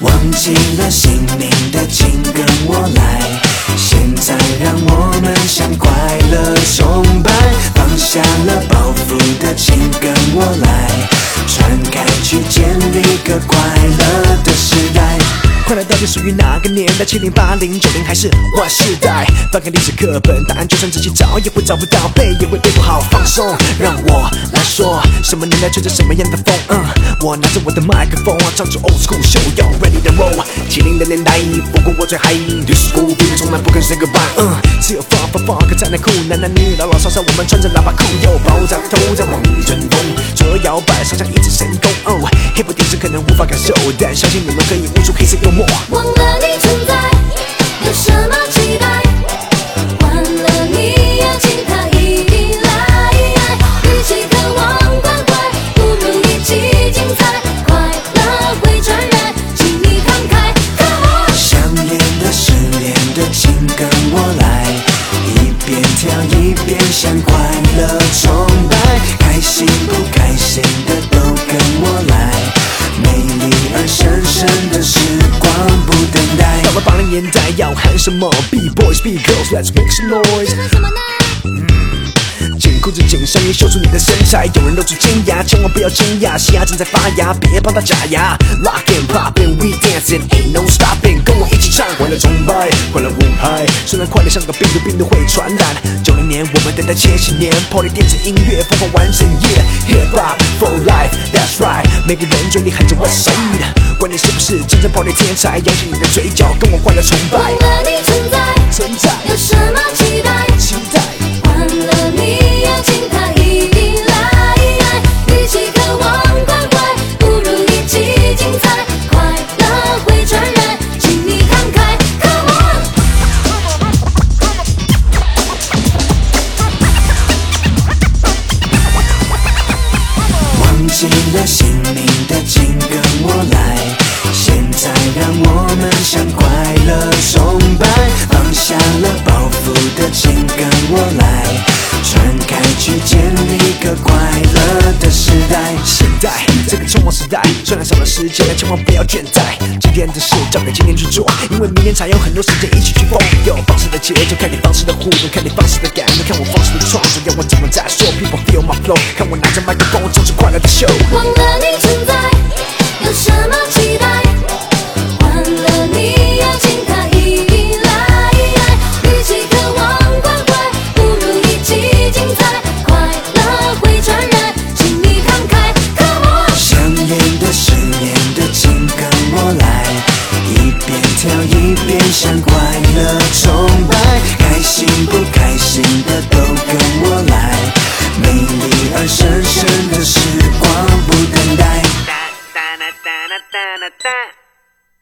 忘记了姓名的，请跟我来。现在让我们向快乐崇拜。放下了包袱的，请跟我来。传开去，建立个快乐的时代。快乐到底属于哪个年代？七零、八零、九零还是 Y 世代？翻开历史课本，答案就算自己找也会找不到，背也会背不好。放松，让我来说，什么年代吹着什么样的风？嗯，我拿着我的麦克风，唱出 old school show，要 ready to roll。七零的年代，不过我最嗨，disco 比从来不肯 say goodbye。嗯，只有 funk funk funk 才能酷，男男女女老老少少，我们穿着喇叭裤，又爆炸头在往里旋风，左右摇摆，上下一指神功。哦，hip hop 电视可能无法感受，但相信你们可以悟出黑色幽默。忘了你存在，有什么期待？换了你也请他一一来。与其渴望关怀，不如一起精彩。快乐会传染，请你慷慨。Come on，想念的、失恋的，请跟我来，一边跳一边向快乐崇拜，开心年代要喊什么？Be boys, be girls, let's make some noise。说什么呢？紧裤子紧上衣，秀出你的身材。有人露出尖牙，千万不要惊讶，西牙正在发芽，别帮他假牙。Rock and pop and we dancing, ain't no stopping，跟我一起唱，快乐崇拜，快乐舞拍。虽然快乐像个病毒，病毒会传染。九零年我们等待千禧年，Party 电子音乐疯狂完整夜，Hip hop for life，That's right，每个人嘴里喊着 What's up，管你是不是真正 Party 天才，扬起你的嘴角，跟我快乐崇拜忘。了你存在，存在，有什么期待？期待。忘记了姓名的，请跟我来。现在让我们向快乐崇拜，放下了包袱的，请跟我来。传开去，建立个快乐的时代。现代这个匆忙时代，虽然少了时间，但千万不要倦怠。今天的事交给今天去做，因为明天才有很多时间一起去疯。有放肆的节奏，看你放肆的互动，看你放肆的感动，看我放肆的创作，要我怎么再说？People feel my flow，看我拿着麦克风，唱出快乐的 show。忘了你存在，向快乐崇拜开心不开心的都跟我来美丽而神圣的时